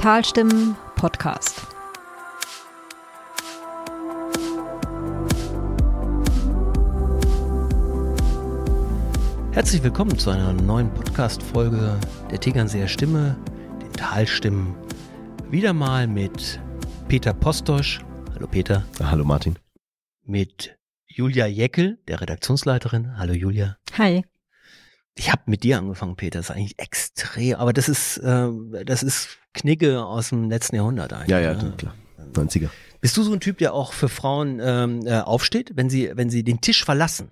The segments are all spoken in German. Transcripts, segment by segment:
Talstimmen Podcast. Herzlich willkommen zu einer neuen Podcast-Folge der Tegernseer Stimme, den Talstimmen. Wieder mal mit Peter Postosch. Hallo Peter. Hallo Martin. Mit Julia Jeckel, der Redaktionsleiterin. Hallo Julia. Hi. Ich habe mit dir angefangen, Peter. Das ist eigentlich extrem, aber das ist, äh, das ist Knigge aus dem letzten Jahrhundert eigentlich. Ja, ja, ne? klar. 90er. Bist du so ein Typ, der auch für Frauen ähm, äh, aufsteht, wenn sie, wenn sie den Tisch verlassen?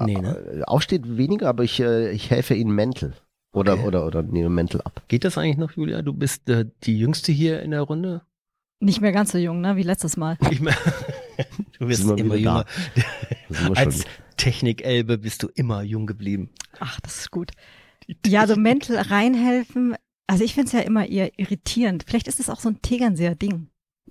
Nee, ne? Äh, Aufsteht weniger, aber ich, äh, ich helfe ihnen mental. Oder, Okay. oder, oder nehme mental ab. Geht das eigentlich noch, Julia? Du bist äh, die Jüngste hier in der Runde. Nicht mehr ganz so jung, ne? Wie letztes Mal. Ich mein, du bist Sind wir immer jünger. Als schon. Technikelbe bist du immer jung geblieben. Ach, das ist gut. Ja, so mental reinhelfen. Also ich finde es ja immer eher irritierend. Vielleicht ist es auch so ein Tegernseer Ding.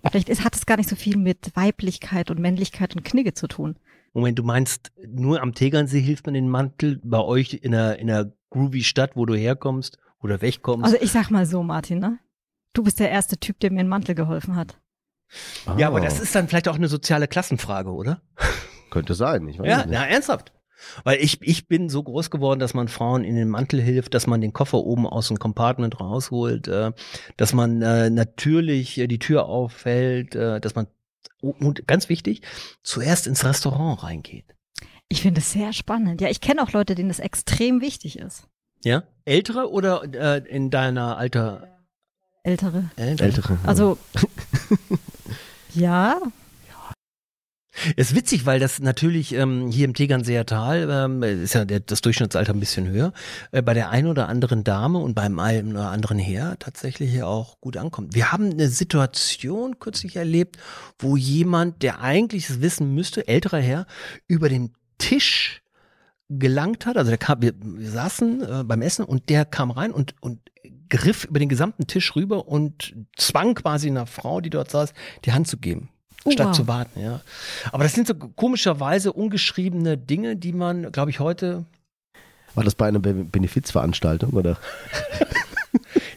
Vielleicht ist, hat es gar nicht so viel mit Weiblichkeit und Männlichkeit und Knigge zu tun. Moment, du meinst, nur am Tegernsee hilft man den Mantel bei euch in einer, in einer groovy Stadt, wo du herkommst oder wegkommst? Also ich sag mal so, Martin, ne? Du bist der erste Typ, der mir einen Mantel geholfen hat. ja, aber das ist dann vielleicht auch eine soziale Klassenfrage, oder? Könnte sein, ich weiß Ja, nicht. na, ernsthaft. Weil ich, ich bin so groß geworden, dass man Frauen in den Mantel hilft, dass man den Koffer oben aus dem Compartment rausholt, äh, dass man äh, natürlich äh, die Tür aufhält, äh, dass man, und ganz wichtig, zuerst ins Restaurant reingeht. Ich finde es sehr spannend. Ja, ich kenne auch Leute, denen das extrem wichtig ist. Ja? Ältere oder äh, in deiner Alter? Ältere. Ältere. Ältere. Also, ja, Ist witzig, weil das natürlich ähm, hier im Tegernseer Tal ähm, ist ja der, das Durchschnittsalter ein bisschen höher, äh, bei der einen oder anderen Dame und beim einen oder anderen Herr tatsächlich auch gut ankommt. Wir haben eine Situation kürzlich erlebt, wo jemand, der eigentlich es wissen müsste, älterer Herr, über den Tisch gelangt hat. Also der kam, wir, wir saßen äh, beim Essen und der kam rein und, und griff über den gesamten Tisch rüber und zwang quasi einer Frau, die dort saß, die Hand zu geben. Oh, statt wow. zu warten, ja. Aber das sind so komischerweise ungeschriebene Dinge, die man, glaube ich, heute War das bei einer Be Benefizveranstaltung oder?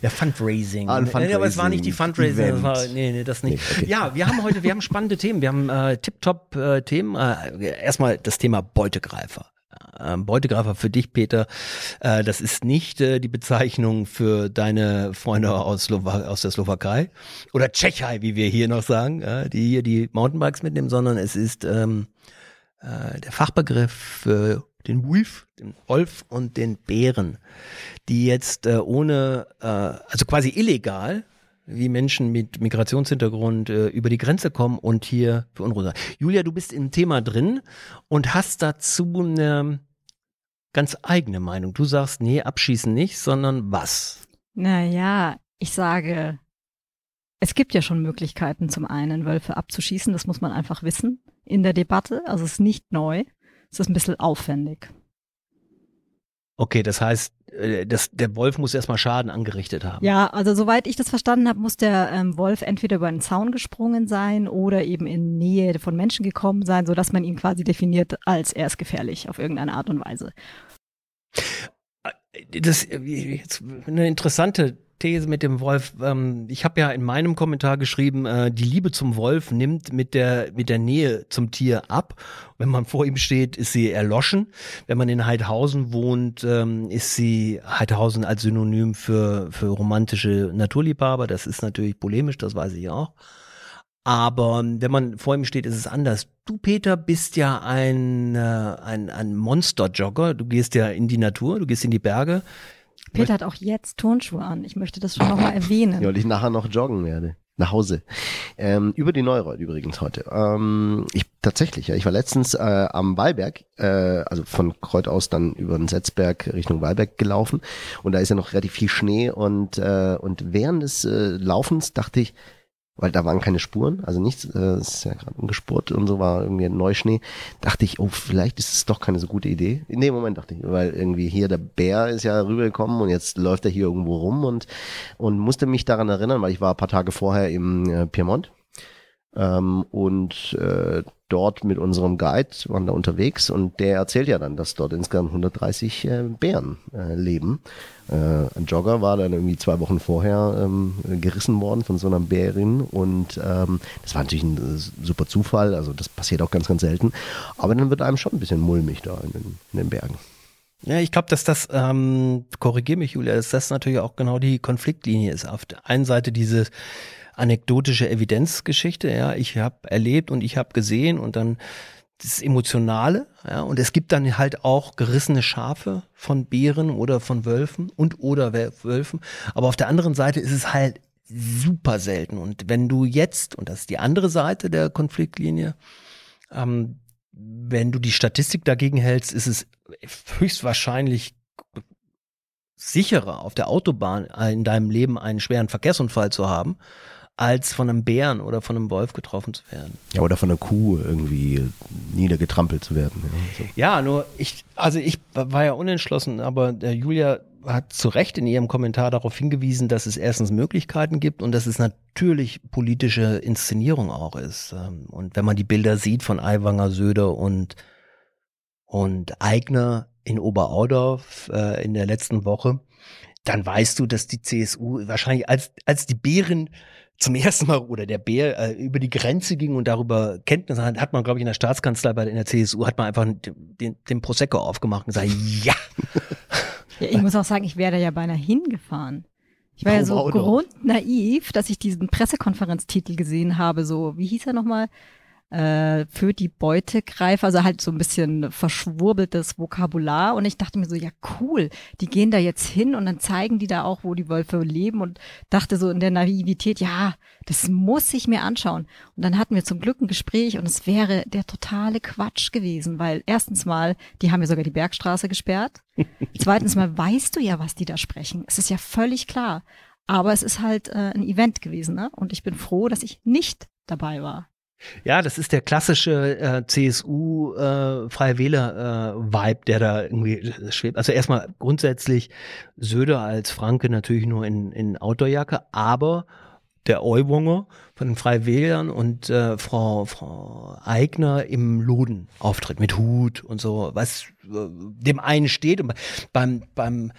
Ja, Fundraising. Ah, ein Nee, aber es war nicht die Fundraising. War, nee, nee, das nicht. Nee, okay. Ja, wir haben heute, wir haben spannende Themen. Wir haben äh, tipptopp äh, Themen. Äh, erstmal das Thema Beutegreifer. Ähm, Beutegreifer für dich, Peter. Äh, das ist nicht äh, die Bezeichnung für deine Freunde aus, aus der Slowakei oder Tschechei, wie wir hier noch sagen, äh, die hier die Mountainbikes mitnehmen, sondern es ist ähm, äh, der Fachbegriff für den Wolf, den Wolf und den Bären, die jetzt ohne, also quasi illegal, wie Menschen mit Migrationshintergrund äh, über die Grenze kommen und hier für Unruhe sorgen. Julia, du bist im Thema drin und hast dazu eine ganz eigene Meinung. Du sagst, nee, abschießen nicht, sondern was? Naja, ich sage, es gibt ja schon Möglichkeiten, zum einen Wölfe abzuschießen, das muss man einfach wissen in der Debatte. Also es ist nicht neu, es ist ein bisschen aufwendig. Okay, das heißt, äh, das, der Wolf muss erstmal Schaden angerichtet haben. Ja, also soweit ich das verstanden habe, muss der ähm, Wolf entweder über einen Zaun gesprungen sein oder eben in Nähe von Menschen gekommen sein, sodass man ihn quasi definiert als er ist gefährlich auf irgendeine Art und Weise. das äh, jetzt eine interessante These mit dem Wolf. Ähm, ich habe ja in meinem Kommentar geschrieben, äh, die Liebe zum Wolf nimmt mit der mit der Nähe zum Tier ab. Wenn man vor ihm steht, ist sie erloschen. Wenn man in Heidhausen wohnt, ähm, ist sie Heidhausen als Synonym für für romantische Naturliebhaber. Das ist natürlich polemisch, das weiß ich auch. Aber ähm, wenn man vor ihm steht, ist es anders. Du, Peter, bist ja ein, äh, ein, ein Monster-Jogger. Du gehst ja in die Natur, du gehst in die Berge. Peter hat auch jetzt Turnschuhe an. Ich möchte das schon nochmal erwähnen. Ja, weil ich nachher noch joggen werde. Nach Hause. Ähm, über die Neureuth übrigens heute. Ähm, ich tatsächlich, ja, ich war letztens äh, am Wallberg, äh, also von Kreuth aus dann über den Setzberg Richtung Wallberg gelaufen und da ist ja noch relativ viel Schnee und äh, und während des äh, Laufens dachte ich, weil da waren keine Spuren, also nichts, äh, es ist ja gerade umgespurt und so war irgendwie ein Neuschnee, dachte ich, oh, vielleicht ist es doch keine so gute Idee. In dem Moment dachte ich, weil irgendwie hier der Bär ist ja rübergekommen und jetzt läuft er hier irgendwo rum und, und musste mich daran erinnern, weil ich war ein paar Tage vorher im äh, Piemont Ähm, und äh, dort mit unserem Guide waren da unterwegs und der erzählt ja dann, dass dort insgesamt 130 äh, Bären äh, leben. Äh, ein Jogger war dann irgendwie zwei Wochen vorher ähm, gerissen worden von so einer Bärin und ähm, das war natürlich ein äh, super Zufall, also das passiert auch ganz, ganz selten. Aber dann wird einem schon ein bisschen mulmig da in den, in den Bergen. Ja, ich glaube, dass das, ähm, korrigier mich, Julia, dass das natürlich auch genau die Konfliktlinie ist. Auf der einen Seite diese anekdotische Evidenzgeschichte, ja, ich habe erlebt und ich habe gesehen und dann das Emotionale, ja, und es gibt dann halt auch gerissene Schafe von Bären oder von Wölfen und oder Wölfen, aber auf der anderen Seite ist es halt super selten. Und wenn du jetzt, und das ist die andere Seite der Konfliktlinie, ähm, wenn du die Statistik dagegen hältst, ist es höchstwahrscheinlich sicherer auf der Autobahn in deinem Leben einen schweren Verkehrsunfall zu haben, als von einem Bären oder von einem Wolf getroffen zu werden. Ja, oder von einer Kuh irgendwie niedergetrampelt zu werden. Ja, so. ja nur ich, also ich war ja unentschlossen, aber der Julia hat zu Recht in ihrem Kommentar darauf hingewiesen, dass es erstens Möglichkeiten gibt und dass es natürlich politische Inszenierung auch ist. Ähm, und wenn man die Bilder sieht von Aiwanger, Söder und, und Eigner in Oberaudorf äh, in der letzten Woche, dann weißt du, dass die CSU wahrscheinlich als, als die Bären zum ersten Mal oder der Bär äh, über die Grenze ging und darüber Kenntnis hat, hat man, glaube ich, in der Staatskanzlei bei der, in der CSU hat man einfach den, den Prosecco aufgemacht und gesagt, ja. ja. Ich muss auch sagen, ich wäre da ja beinahe hingefahren. Ich war ja so grundnaiv, dass ich diesen Pressekonferenztitel gesehen habe, so, wie hieß er nochmal? Äh, für die Beutegreifer, also halt so ein bisschen verschwurbeltes Vokabular. Und ich dachte mir so, ja cool, die gehen da jetzt hin und dann zeigen die da auch, wo die Wölfe leben und dachte so in der Naivität, ja, das muss ich mir anschauen. Und dann hatten wir zum Glück ein Gespräch und es wäre der totale Quatsch gewesen, weil erstens mal, die haben ja sogar die Bergstraße gesperrt. Zweitens mal weißt du ja, was die da sprechen. Es ist ja völlig klar. Aber es ist halt äh, ein Event gewesen, ne? Und ich bin froh, dass ich nicht dabei war. Ja, das ist der klassische äh, CSU äh, Freie Wähler äh, Vibe, der da irgendwie schwebt. Also erstmal grundsätzlich Söder als Franke natürlich nur in, in Outdoorjacke, aber der Euwonger von den Freien Wählern und äh, Frau, Frau Eigner im Loden auftritt mit Hut und so, was äh, dem einen steht. Und beim, beim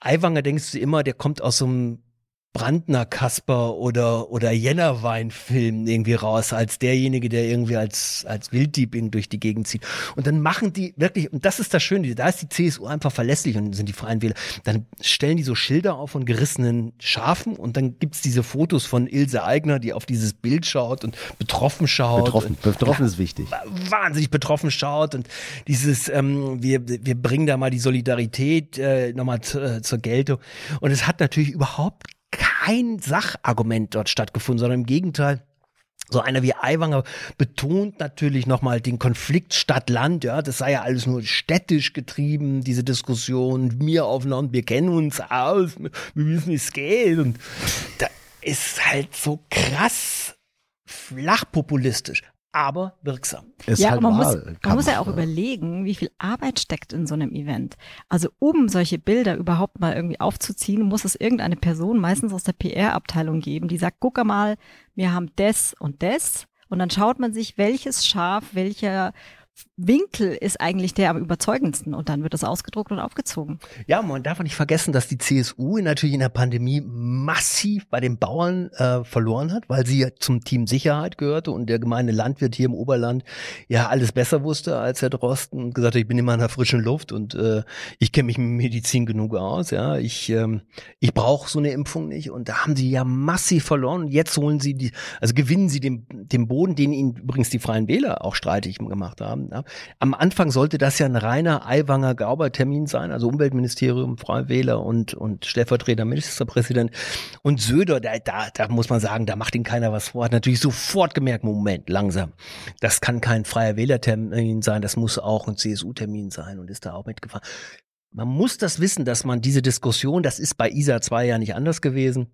Eiwanger denkst du immer, der kommt aus so einem Brandner Kasper oder oder Jännerwein Film irgendwie raus als derjenige, der irgendwie als als Wilddieb durch die Gegend zieht. Und dann machen die wirklich und das ist das Schöne, da ist die CSU einfach verlässlich und sind die Freien Wähler. Dann stellen die so Schilder auf von gerissenen Schafen und dann gibt's diese Fotos von Ilse Eigner, die auf dieses Bild schaut und betroffen schaut. Betroffen, betroffen ist wichtig. Wahnsinnig betroffen schaut und dieses ähm, wir wir bringen da mal die Solidarität äh, nochmal äh, zur Geltung und es hat natürlich überhaupt kein Sachargument dort stattgefunden, sondern im Gegenteil. So einer wie Aiwanger betont natürlich nochmal den Konflikt Stadt-Land, ja, das sei ja alles nur städtisch getrieben, diese Diskussion, wir auf Land, wir kennen uns aus, wir wissen, wie es geht und da ist halt so krass flachpopulistisch aber wirksam. Ist ja, halt man, muss, man muss ja auch überlegen, wie viel Arbeit steckt in so einem Event. Also um solche Bilder überhaupt mal irgendwie aufzuziehen, muss es irgendeine Person, meistens aus der PR-Abteilung geben, die sagt, guck mal, wir haben das und das. Und dann schaut man sich, welches Schaf, welcher Winkel ist eigentlich der am überzeugendsten und dann wird das ausgedruckt und aufgezogen. Ja, man darf nicht vergessen, dass die CSU natürlich in der Pandemie massiv bei den Bauern äh, verloren hat, weil sie ja zum Team Sicherheit gehörte und der gemeine Landwirt hier im Oberland ja alles besser wusste als Herr Drosten und gesagt hat, ich bin immer in der frischen Luft und äh, ich kenne mich mit Medizin genug aus, ja, ich ähm, ich brauche so eine Impfung nicht und da haben sie ja massiv verloren jetzt holen sie die, also gewinnen sie den, den Boden, den ihnen übrigens die Freien Wähler auch streitig gemacht haben. Ja. Am Anfang sollte das ja ein reiner Aiwanger-Gauber-Termin sein, also Umweltministerium, Freie Wähler und, und stellvertretender Ministerpräsident. Und Söder, da, da, da muss man sagen, da macht ihn keiner was vor. Hat natürlich sofort gemerkt, Moment, langsam. Das kann kein Freier Wählertermin sein, das muss auch ein CSU-Termin sein und ist da auch mitgefahren. Man muss das wissen, dass man diese Diskussion, das ist bei ISA 2 ja nicht anders gewesen,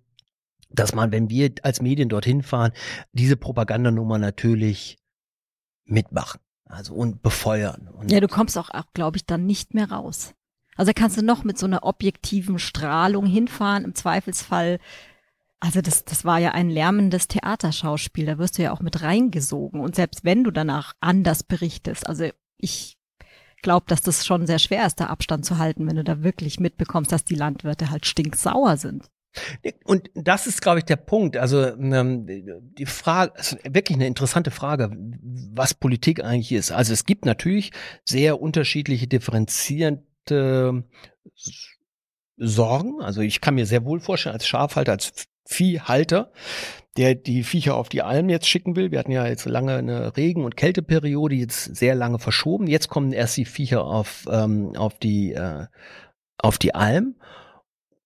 dass man, wenn wir als Medien dorthin fahren, diese Propagandanummer natürlich mitmachen. Also und befeuern. Und ja, du kommst auch, glaube ich, dann nicht mehr raus. Also kannst du noch mit so einer objektiven Strahlung hinfahren. Im Zweifelsfall Also das, das war ja ein lärmendes Theaterschauspiel, da wirst du ja auch mit reingesogen. Und selbst wenn du danach anders berichtest, also ich glaube, dass das schon sehr schwer ist, da Abstand zu halten, wenn du da wirklich mitbekommst, dass die Landwirte halt stinksauer sind. Und das ist, glaube ich, der Punkt. Also ähm, die Frage, also wirklich eine interessante Frage, was Politik eigentlich ist. Also es gibt natürlich sehr unterschiedliche differenzierende Sorgen. Also ich kann mir sehr wohl vorstellen, als Schafhalter, als Viehhalter, der die Viecher auf die Alm jetzt schicken will. Wir hatten ja jetzt lange eine Regen- und Kälteperiode, jetzt sehr lange verschoben. Jetzt kommen erst die Viecher auf, ähm, auf, die, äh, auf die Alm.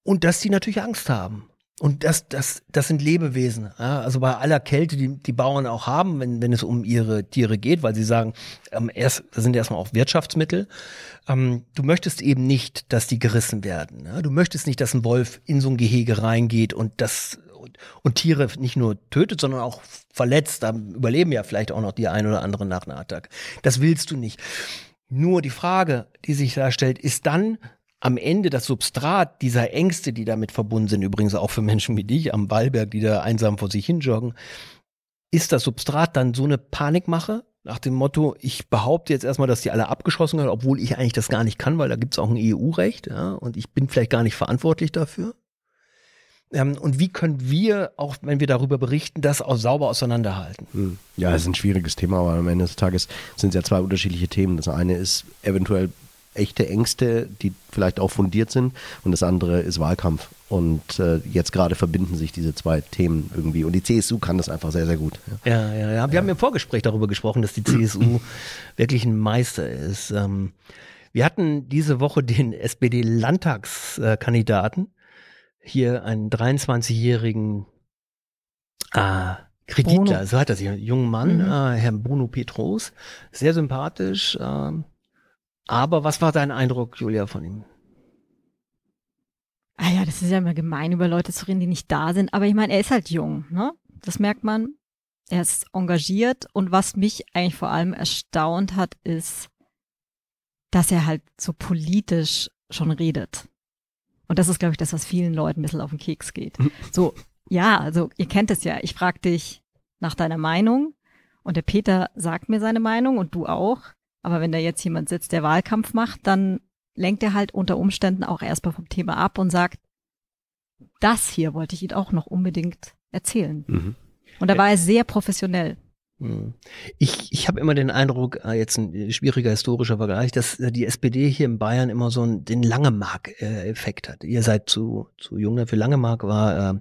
Und dass die natürlich Angst haben. Und das, das, das sind Lebewesen. Ja? Also bei aller Kälte, die die Bauern auch haben, wenn, wenn es um ihre Tiere geht, weil sie sagen, ähm, erst, das sind erstmal auch Wirtschaftsmittel. Ähm, du möchtest eben nicht, dass die gerissen werden. Ja? Du möchtest nicht, dass ein Wolf in so ein Gehege reingeht und das und, und Tiere nicht nur tötet, sondern auch verletzt. Da überleben ja vielleicht auch noch die ein oder andere nach einer Attacke. Das willst du nicht. Nur die Frage, die sich da stellt, ist dann, am Ende das Substrat dieser Ängste, die damit verbunden sind, übrigens auch für Menschen wie dich am Wallberg, die da einsam vor sich hin joggen, ist das Substrat dann so eine Panikmache? Nach dem Motto, ich behaupte jetzt erstmal, dass die alle abgeschossen werden, obwohl ich eigentlich das gar nicht kann, weil da gibt es auch ein EU-Recht, ja, und ich bin vielleicht gar nicht verantwortlich dafür. Ähm, und wie können wir, auch wenn wir darüber berichten, das auch sauber auseinanderhalten? Hm. Ja, es ist ein schwieriges Thema, aber am Ende des Tages sind es ja zwei unterschiedliche Themen. Das eine ist eventuell echte Ängste, die vielleicht auch fundiert sind. Und das andere ist Wahlkampf. Und äh, jetzt gerade verbinden sich diese zwei Themen irgendwie. Und die CSU kann das einfach sehr, sehr gut. Ja, ja, ja. ja. Wir ja. haben im Vorgespräch darüber gesprochen, dass die CSU wirklich ein Meister ist. Ähm, wir hatten diese Woche den SPD-Landtagskandidaten, hier einen 23-jährigen äh, Kreditler, Bruno. so hat er sich, einen jungen Mann, mhm. äh, Herrn Bruno Petros, sehr sympathisch, äh, aber was war dein Eindruck, Julia, von ihm? Ah ja, das ist ja immer gemein, über Leute zu reden, die nicht da sind. Aber ich meine, er ist halt jung, ne? Das merkt man. Er ist engagiert und was mich eigentlich vor allem erstaunt hat, ist, dass er halt so politisch schon redet. Und das ist, glaube ich, das, was vielen Leuten ein bisschen auf den Keks geht. So, ja, also ihr kennt es ja. Ich frage dich nach deiner Meinung und der Peter sagt mir seine Meinung und du auch. Aber wenn da jetzt jemand sitzt, der Wahlkampf macht, dann lenkt er halt unter Umständen auch erstmal vom Thema ab und sagt, das hier wollte ich Ihnen auch noch unbedingt erzählen. Mhm. Und da war er sehr professionell. Mhm. Ich, ich habe immer den Eindruck, äh, jetzt ein schwieriger historischer Vergleich, dass äh, die SPD hier in Bayern immer so einen, den Langemark-Effekt hat. Ihr seid zu, zu jung dafür. Langemark war, äh,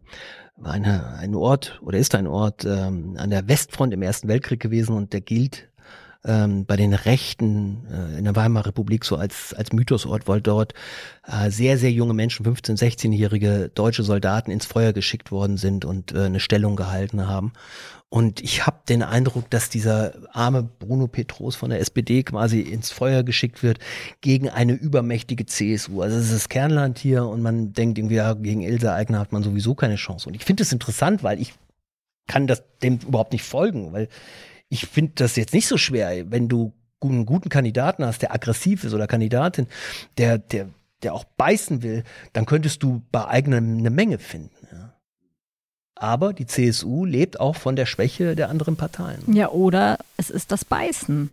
war eine, ein Ort oder ist ein Ort ähm, an der Westfront im Ersten Weltkrieg gewesen und der gilt ähm, bei den Rechten äh, in der Weimarer Republik so als, als Mythosort, weil dort äh, sehr, sehr junge Menschen, 15-, 16-jährige deutsche Soldaten ins Feuer geschickt worden sind und äh, eine Stellung gehalten haben. Und ich habe den Eindruck, dass dieser arme Bruno Petros von der SPD quasi ins Feuer geschickt wird gegen eine übermächtige CSU. Also es ist das Kernland hier und man denkt irgendwie, ja, gegen Ilse Aigner hat man sowieso keine Chance. Und ich finde es interessant, weil ich kann das dem überhaupt nicht folgen, weil ich finde das jetzt nicht so schwer, wenn du einen guten Kandidaten hast, der aggressiv ist oder Kandidatin, der, der, der auch beißen will, dann könntest du bei eigenem eine Menge finden. Ja. Aber die CSU lebt auch von der Schwäche der anderen Parteien. Ja, oder es ist das Beißen.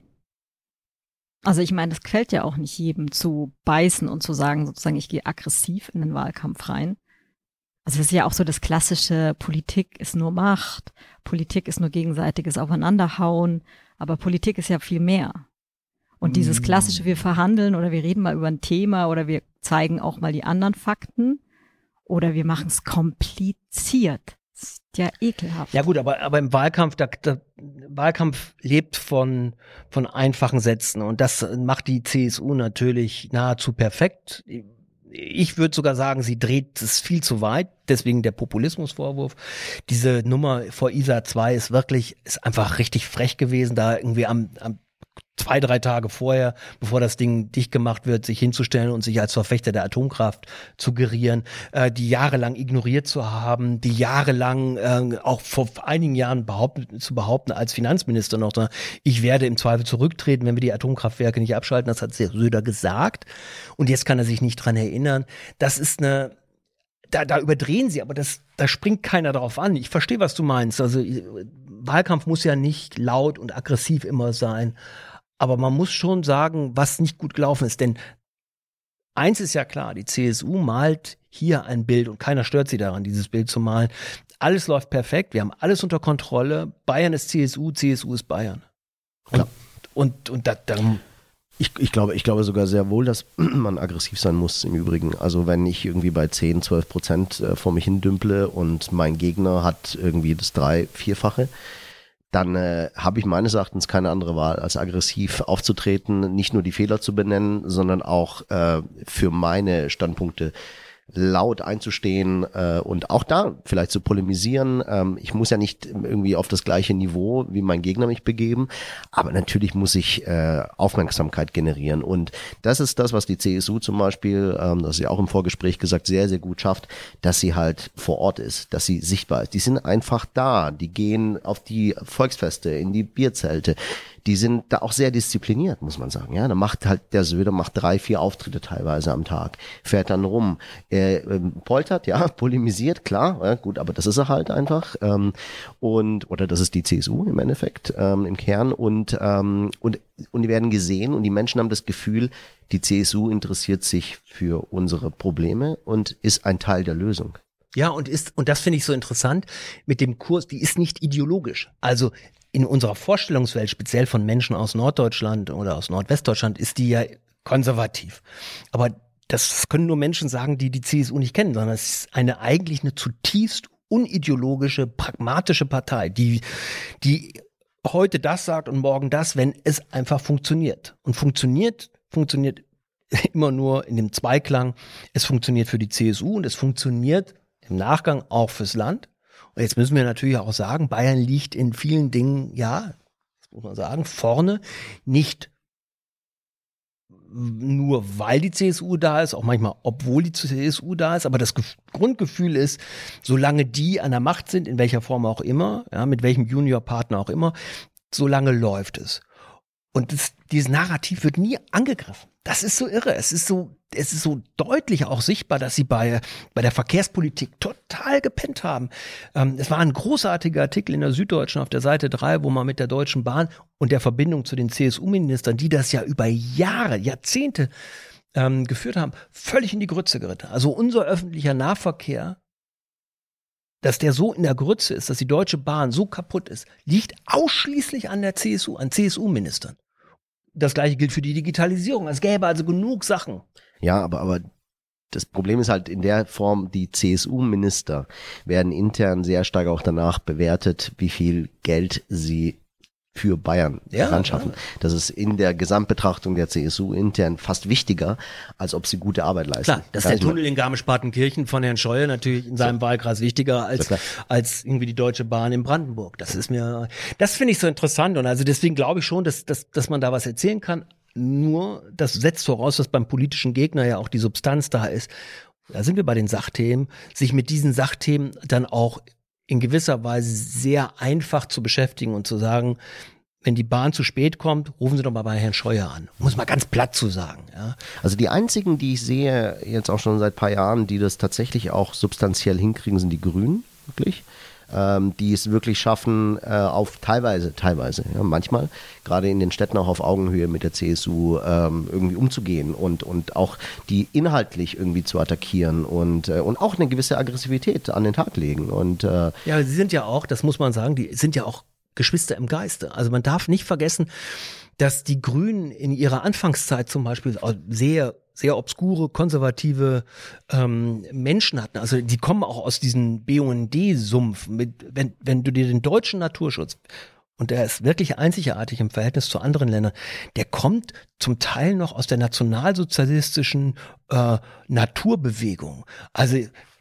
Also ich meine, das gefällt ja auch nicht jedem zu beißen und zu sagen, sozusagen, ich gehe aggressiv in den Wahlkampf rein. Also es ist ja auch so das klassische, Politik ist nur Macht, Politik ist nur gegenseitiges Aufeinanderhauen, aber Politik ist ja viel mehr. Und dieses mm. klassische, wir verhandeln oder wir reden mal über ein Thema oder wir zeigen auch mal die anderen Fakten oder wir machen es kompliziert. Ist ja ekelhaft. Ja gut, aber, aber im Wahlkampf, da, der Wahlkampf lebt von, von einfachen Sätzen und das macht die CSU natürlich nahezu perfekt ich würde sogar sagen, sie dreht es viel zu weit, deswegen der Populismusvorwurf. Diese Nummer vor ISA 2 ist wirklich, ist einfach richtig frech gewesen, da irgendwie am, am zwei, drei Tage vorher, bevor das Ding dicht gemacht wird, sich hinzustellen und sich als Verfechter der Atomkraft zu gerieren, äh, die jahrelang ignoriert zu haben, die jahrelang äh, auch vor einigen Jahren behaupten, zu behaupten als Finanzminister noch, ich werde im Zweifel zurücktreten, wenn wir die Atomkraftwerke nicht abschalten. Das hat Söder gesagt. Und jetzt kann er sich nicht dran erinnern. Das ist eine da, da überdrehen sie, aber das, da springt keiner drauf an. Ich verstehe, was du meinst. Also Wahlkampf muss ja nicht laut und aggressiv immer sein. Aber man muss schon sagen, was nicht gut gelaufen ist. Denn eins ist ja klar, die CSU malt hier ein Bild und keiner stört sie daran, dieses Bild zu malen. Alles läuft perfekt, wir haben alles unter Kontrolle. Bayern ist CSU, CSU ist Bayern. Und, und, und da, da ich, ich, glaube, ich glaube sogar sehr wohl, dass man aggressiv sein muss im Übrigen. Also wenn ich irgendwie bei 10, 12 Prozent äh, vor mich hin dümple und mein Gegner hat irgendwie das drei, vierfache, dann äh, habe ich meines Erachtens keine andere Wahl, als aggressiv aufzutreten, nicht nur die Fehler zu benennen, sondern auch äh, für meine Standpunkte laut einzustehen äh, und auch da vielleicht zu polemisieren. Ähm, ich muss ja nicht irgendwie auf das gleiche Niveau wie mein Gegner mich begeben, aber natürlich muss ich äh, Aufmerksamkeit generieren und das ist das, was die CSU zum Beispiel, ähm, das ist ja auch im Vorgespräch gesagt, sehr, sehr gut schafft, dass sie halt vor Ort ist, dass sie sichtbar ist. Die sind einfach da, die gehen auf die Volksfeste, in die Bierzelte, die sind da auch sehr diszipliniert, muss man sagen. Ja, da macht halt der Söder macht drei, vier Auftritte teilweise am Tag, fährt dann rum, er ähm, poltert, ja, polemisiert, klar, ja, gut, aber das ist er halt einfach ähm, und oder das ist die CSU im Endeffekt ähm, im Kern und ähm, und und die werden gesehen und die Menschen haben das Gefühl, die CSU interessiert sich für unsere Probleme und ist ein Teil der Lösung. Ja, und ist, und das finde ich so interessant, mit dem Kurs, die ist nicht ideologisch. Also in unserer Vorstellungswelt, speziell von Menschen aus Norddeutschland oder aus Nordwestdeutschland, ist die ja konservativ. Aber das können nur Menschen sagen, die die CSU nicht kennen, sondern es ist eine eigentlich eine zutiefst unideologische, pragmatische Partei, die, die heute das sagt und morgen das, wenn es einfach funktioniert. Und funktioniert, funktioniert immer nur in dem Zweiklang. Es funktioniert für die CSU und es funktioniert im Nachgang auch fürs Land. Jetzt müssen wir natürlich auch sagen, Bayern liegt in vielen Dingen, ja, das muss man sagen, vorne, nicht nur weil die CSU da ist, auch manchmal obwohl die CSU da ist, aber das Ge Grundgefühl ist, solange die an der Macht sind, in welcher Form auch immer, ja, mit welchem Juniorpartner auch immer, solange läuft es. Und das, dieses Narrativ wird nie angegriffen. Das ist so irre. Es ist so, es ist so deutlich auch sichtbar, dass sie bei, bei der Verkehrspolitik total gepennt haben. Ähm, es war ein großartiger Artikel in der Süddeutschen auf der Seite 3, wo man mit der Deutschen Bahn und der Verbindung zu den CSU-Ministern, die das ja über Jahre, Jahrzehnte ähm, geführt haben, völlig in die Grütze geritten. Also unser öffentlicher Nahverkehr dass der so in der Grütze ist, dass die Deutsche Bahn so kaputt ist, liegt ausschließlich an der CSU, an CSU-Ministern. Das gleiche gilt für die Digitalisierung. Es gäbe also genug Sachen. Ja, aber, aber das Problem ist halt in der Form, die CSU-Minister werden intern sehr stark auch danach bewertet, wie viel Geld sie für Bayern ja, anschaffen. Ja. Das ist in der Gesamtbetrachtung der CSU intern fast wichtiger, als ob sie gute Arbeit leisten. Klar, das ist der Tunnel in Garmisch-Partenkirchen von Herrn Scheuer natürlich in seinem so. Wahlkreis wichtiger als, als irgendwie die Deutsche Bahn in Brandenburg. Das ist mir, das finde ich so interessant und also deswegen glaube ich schon, dass, dass, dass man da was erzählen kann. Nur, das setzt voraus, dass beim politischen Gegner ja auch die Substanz da ist. Da sind wir bei den Sachthemen, sich mit diesen Sachthemen dann auch in gewisser Weise sehr einfach zu beschäftigen und zu sagen, wenn die Bahn zu spät kommt, rufen Sie doch mal bei Herrn Scheuer an. Muss mal ganz platt zu sagen. Ja. Also die einzigen, die ich sehe, jetzt auch schon seit paar Jahren, die das tatsächlich auch substanziell hinkriegen, sind die Grünen, wirklich ähm, die es wirklich schaffen, äh, auf teilweise, teilweise, ja, manchmal, gerade in den Städten auch auf Augenhöhe mit der CSU ähm, irgendwie umzugehen und, und auch die inhaltlich irgendwie zu attackieren und, äh, und auch eine gewisse Aggressivität an den Tag legen. Und, äh, ja, sie sind ja auch, das muss man sagen, die sind ja auch Geschwister im Geiste. Also man darf nicht vergessen, dass die Grünen in ihrer Anfangszeit zum Beispiel sehr sehr obskure, konservative ähm, Menschen hatten. Also die kommen auch aus diesem BUND-Sumpf. Wenn, wenn du dir den deutschen Naturschutz und der ist wirklich einzigartig im Verhältnis zu anderen Ländern. Der kommt zum Teil noch aus der nationalsozialistischen äh, Naturbewegung. Also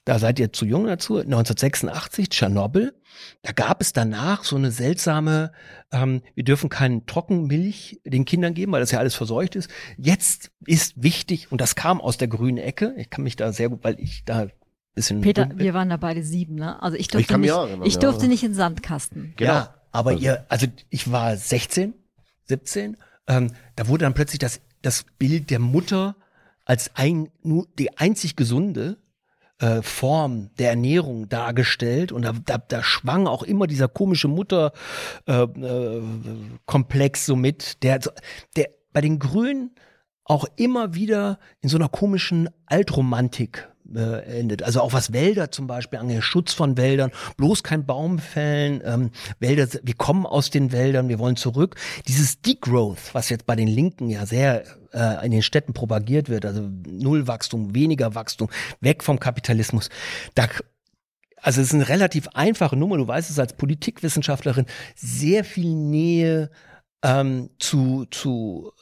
da seid ihr zu jung dazu, 1986, Tschernobyl. Da gab es danach so eine seltsame, ähm, wir dürfen keinen Trockenmilch den Kindern geben, weil das ja alles verseucht ist. Jetzt ist wichtig, und das kam aus der grünen Ecke, ich kann mich da sehr gut, weil ich da bisschen. Peter, wir waren da beide sieben, ne? Also ich durfte, ich nicht, erinnern, ich durfte ja. nicht in Sandkasten. Genau. Ja, aber also. ihr, also ich war 16, 17, ähm, da wurde dann plötzlich das, das Bild der Mutter als ein, nur die einzig gesunde äh, Form der Ernährung dargestellt. Und da, da, da schwang auch immer dieser komische Mutterkomplex äh, äh, so mit, der, der bei den Grünen auch immer wieder in so einer komischen Altromantik äh, endet. Also auch was Wälder zum Beispiel angeht, Schutz von Wäldern, bloß kein Baum fällen, ähm, Wälder, wir kommen aus den Wäldern, wir wollen zurück. Dieses Degrowth, was jetzt bei den Linken ja sehr äh, in den Städten propagiert wird, also Nullwachstum, weniger Wachstum, weg vom Kapitalismus, da also es ist eine relativ einfache Nummer, du weißt es als Politikwissenschaftlerin, sehr viel Nähe ähm, zu, zu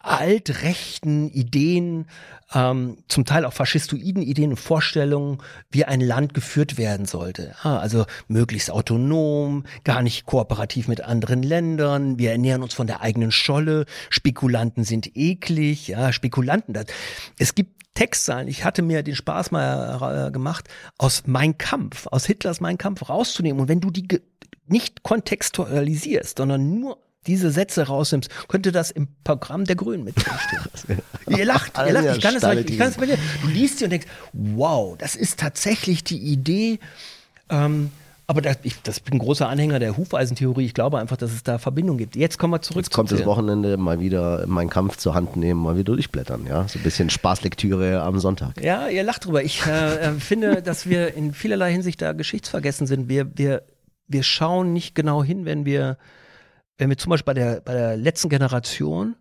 altrechten Ideen, ähm, zum Teil auch faschistoiden Ideen und Vorstellungen, wie ein Land geführt werden sollte. Ja, also möglichst autonom, gar nicht kooperativ mit anderen Ländern. Wir ernähren uns von der eigenen Scholle. Spekulanten sind eklig. Ja, Spekulanten. Das, es gibt Textzeilen. Ich hatte mir den Spaß mal äh, gemacht, aus Mein Kampf, aus Hitlers Mein Kampf rauszunehmen. Und wenn du die nicht kontextualisierst, sondern nur diese Sätze rausnimmst, könnte das im Programm der Grünen mit stehen. ihr lacht, ihr lacht, ich kann es nicht, ich kann es bei dir. Du liest sie und denkst, wow, das ist tatsächlich die Idee, ähm, aber das, ich das bin ein großer Anhänger der Hufeisentheorie. Ich glaube einfach, dass es da Verbindungen gibt. Jetzt kommen wir zurück. Jetzt kommt das Wochenende mal wieder meinen Kampf zur Hand nehmen, mal wieder durchblättern. Ja, so ein bisschen Spaßlektüre am Sonntag. Ja, ihr lacht drüber. Ich äh, äh finde, dass wir in vielerlei Hinsicht da geschichtsvergessen sind. Wir, wir, wir schauen nicht genau hin, wenn wir wenn wir zum Beispiel bei der, bei der letzten Generation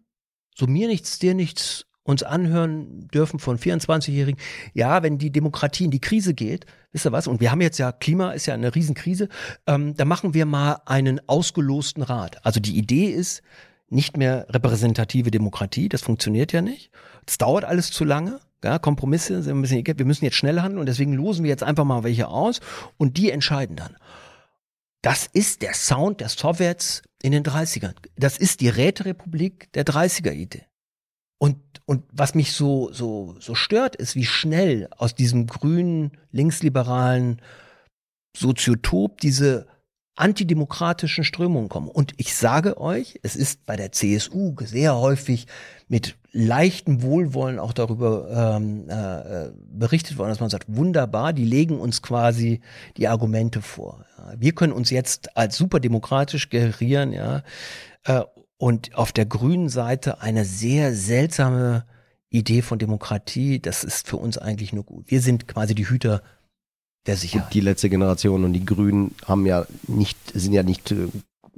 so mir nichts, dir nichts uns anhören dürfen von 24-Jährigen, ja, wenn die Demokratie in die Krise geht, wisst ihr was? Und wir haben jetzt ja, Klima ist ja eine Riesenkrise, ähm, da machen wir mal einen ausgelosten Rat. Also die Idee ist nicht mehr repräsentative Demokratie, das funktioniert ja nicht. Es dauert alles zu lange. Ja, Kompromisse sind ein bisschen, wir müssen jetzt schnell handeln und deswegen losen wir jetzt einfach mal welche aus und die entscheiden dann. Das ist der Sound der Sowjets in den 30ern. Das ist die Räterepublik der 30er-Idee. Und, und was mich so, so, so stört, ist, wie schnell aus diesem grünen, linksliberalen Soziotop diese antidemokratischen Strömungen kommen. Und ich sage euch, es ist bei der CSU sehr häufig mit leichtem Wohlwollen auch darüber ähm, äh, berichtet worden, dass man sagt, wunderbar, die legen uns quasi die Argumente vor. Wir können uns jetzt als superdemokratisch gerieren, ja, äh, und auf der grünen Seite eine sehr seltsame Idee von Demokratie, das ist für uns eigentlich nur gut. Wir sind quasi die Hüter der Sicherheit. Die letzte Generation und die Grünen haben ja nicht, sind ja nicht äh,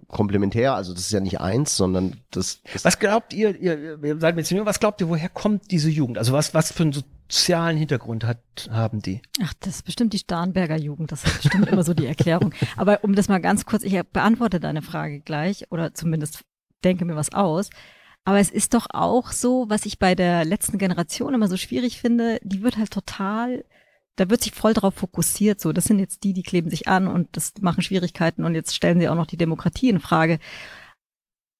komplementär, also das ist ja nicht eins, sondern das. was glaubt ihr, ihr, ihr seid jetzt was glaubt ihr, woher kommt diese Jugend? Also was, was für einen sozialen Hintergrund hat, haben die? Ach, das ist bestimmt die Starnberger Jugend, das ist bestimmt immer so die Erklärung. Aber um das mal ganz kurz, ich beantworte deine Frage gleich oder zumindest denke mir was aus. Aber es ist doch auch so, was ich bei der letzten Generation immer so schwierig finde, die wird halt total da wird sich voll darauf fokussiert, so, das sind jetzt die, die kleben sich an und das machen Schwierigkeiten und jetzt stellen sie auch noch die Demokratie in Frage.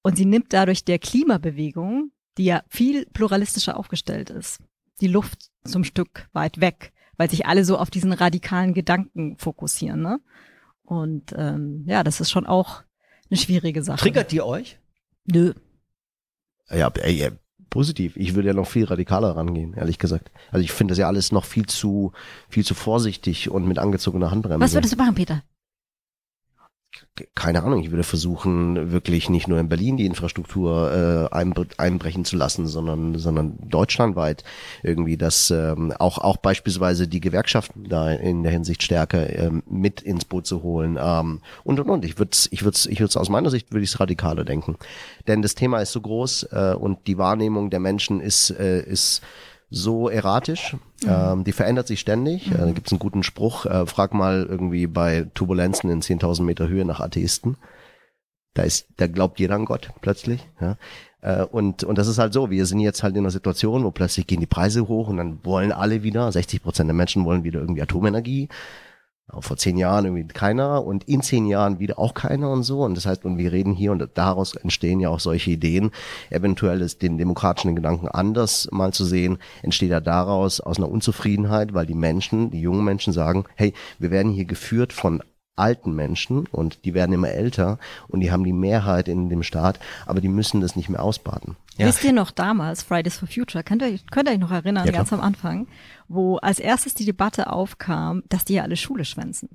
Und sie nimmt dadurch der Klimabewegung, die ja viel pluralistischer aufgestellt ist, die Luft zum Stück weit weg, weil sich alle so auf diesen radikalen Gedanken fokussieren, ne? Und ähm, ja, das ist schon auch eine schwierige Sache. Triggert die euch? Nö. Ja, ey, positiv. Ich würde ja noch viel radikaler rangehen, ehrlich gesagt. Also ich finde das ja alles noch viel zu, viel zu vorsichtig und mit angezogener Handbremse. Was würdest du machen, Peter? Keine Ahnung, ich würde versuchen, wirklich nicht nur in Berlin die Infrastruktur äh, einbrechen zu lassen, sondern, sondern deutschlandweit irgendwie, dass ähm, auch, auch beispielsweise die Gewerkschaften da in der Hinsicht stärker ähm, mit ins Boot zu holen ähm, und und und. Ich würde ich würde ich würde aus meiner Sicht würde ich es radikaler denken, denn das Thema ist so groß äh, und die Wahrnehmung der Menschen ist äh, ist so erratisch. Mhm. Ähm, die verändert sich ständig. Mhm. Äh, da gibt es einen guten Spruch. Äh, frag mal irgendwie bei Turbulenzen in 10.000 Meter Höhe nach Atheisten. Da ist, da glaubt jeder an Gott plötzlich. Ja. Äh, und, und das ist halt so, wir sind jetzt halt in einer Situation, wo plötzlich gehen die Preise hoch und dann wollen alle wieder, 60 Prozent der Menschen wollen wieder irgendwie Atomenergie vor zehn Jahren irgendwie keiner und in zehn Jahren wieder auch keiner und so. Und das heißt, und wir reden hier und daraus entstehen ja auch solche Ideen, eventuell ist den demokratischen Gedanken anders mal zu sehen, entsteht ja daraus aus einer Unzufriedenheit, weil die Menschen, die jungen Menschen sagen, hey, wir werden hier geführt von alten Menschen und die werden immer älter und die haben die Mehrheit in dem Staat, aber die müssen das nicht mehr ausbaden. Ja. Wisst ihr noch damals, Fridays for Future, könnt ihr, könnt ihr euch noch erinnern, ja, ganz am Anfang, wo als erstes die Debatte aufkam, dass die ja alle Schule schwänzen.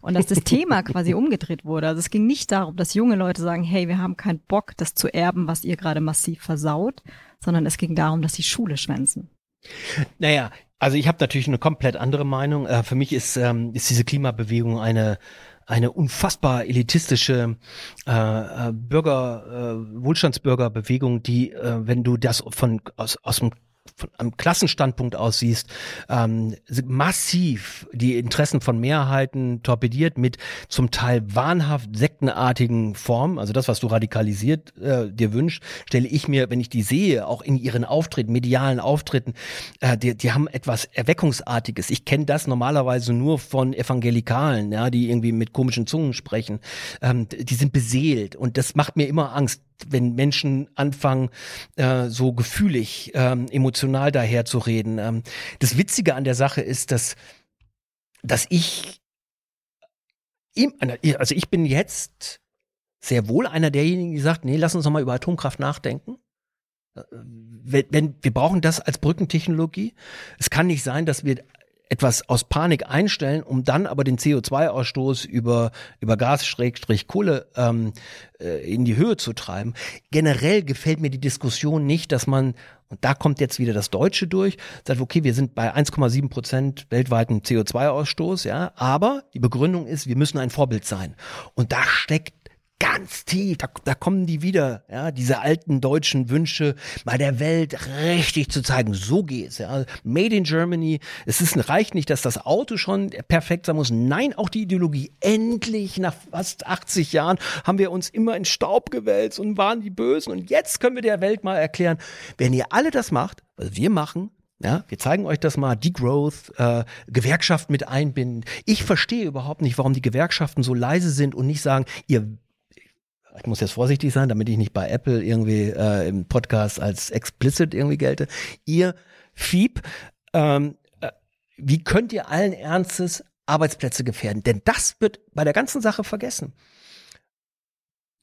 Und dass das Thema quasi umgedreht wurde. Also es ging nicht darum, dass junge Leute sagen, hey, wir haben keinen Bock, das zu erben, was ihr gerade massiv versaut, sondern es ging darum, dass die Schule schwänzen. Naja, also ich habe natürlich eine komplett andere Meinung. Äh, für mich ist, ähm, ist diese Klimabewegung eine eine unfassbar elitistische äh, äh Bürger, äh, Wohlstandsbürgerbewegung, die, äh, wenn du das von aus, aus dem von einem Klassenstandpunkt aus siehst, ähm, massiv die Interessen von Mehrheiten torpediert mit zum Teil wahnhaft sektenartigen Formen. Also das, was du radikalisiert äh, dir wünschst, stelle ich mir, wenn ich die sehe, auch in ihren Auftritten, medialen Auftritten, äh, die, die haben etwas Erweckungsartiges. Ich kenne das normalerweise nur von Evangelikalen, ja, die irgendwie mit komischen Zungen sprechen. Ähm, die sind beseelt und das macht mir immer Angst wenn Menschen anfangen, äh, so gefühlig, ähm, emotional daherzureden. Ähm, das Witzige an der Sache ist, dass, dass ich, also ich bin jetzt sehr wohl einer derjenigen, die sagt, nee, lass uns noch mal über Atomkraft nachdenken. Äh, wenn, wenn, wir brauchen das als Brückentechnologie. Es kann nicht sein, dass wir etwas aus Panik einstellen, um dann aber den CO2-Ausstoß über, über Gas-Kohle ähm, äh, in die Höhe zu treiben. Generell gefällt mir die Diskussion nicht, dass man, und da kommt jetzt wieder das Deutsche durch, sagt, okay, wir sind bei 1,7 Prozent weltweiten CO2-Ausstoß, ja, aber die Begründung ist, wir müssen ein Vorbild sein. Und da steckt ganz tief, da, da kommen die wieder, ja, diese alten deutschen Wünsche, mal der Welt richtig zu zeigen, so geht's, ja. Made in Germany, es ist, reicht nicht, dass das Auto schon perfekt sein muss, nein, auch die Ideologie. Endlich, nach fast 80 Jahren, haben wir uns immer in Staub gewälzt und waren die Bösen und jetzt können wir der Welt mal erklären, wenn ihr alle das macht, was wir machen, ja, wir zeigen euch das mal, Degrowth, äh, Gewerkschaft mit einbinden. Ich verstehe überhaupt nicht, warum die Gewerkschaften so leise sind und nicht sagen, ihr ich muss jetzt vorsichtig sein, damit ich nicht bei Apple irgendwie äh, im Podcast als explicit irgendwie gelte. Ihr Fieb, ähm, äh, wie könnt ihr allen Ernstes Arbeitsplätze gefährden? Denn das wird bei der ganzen Sache vergessen.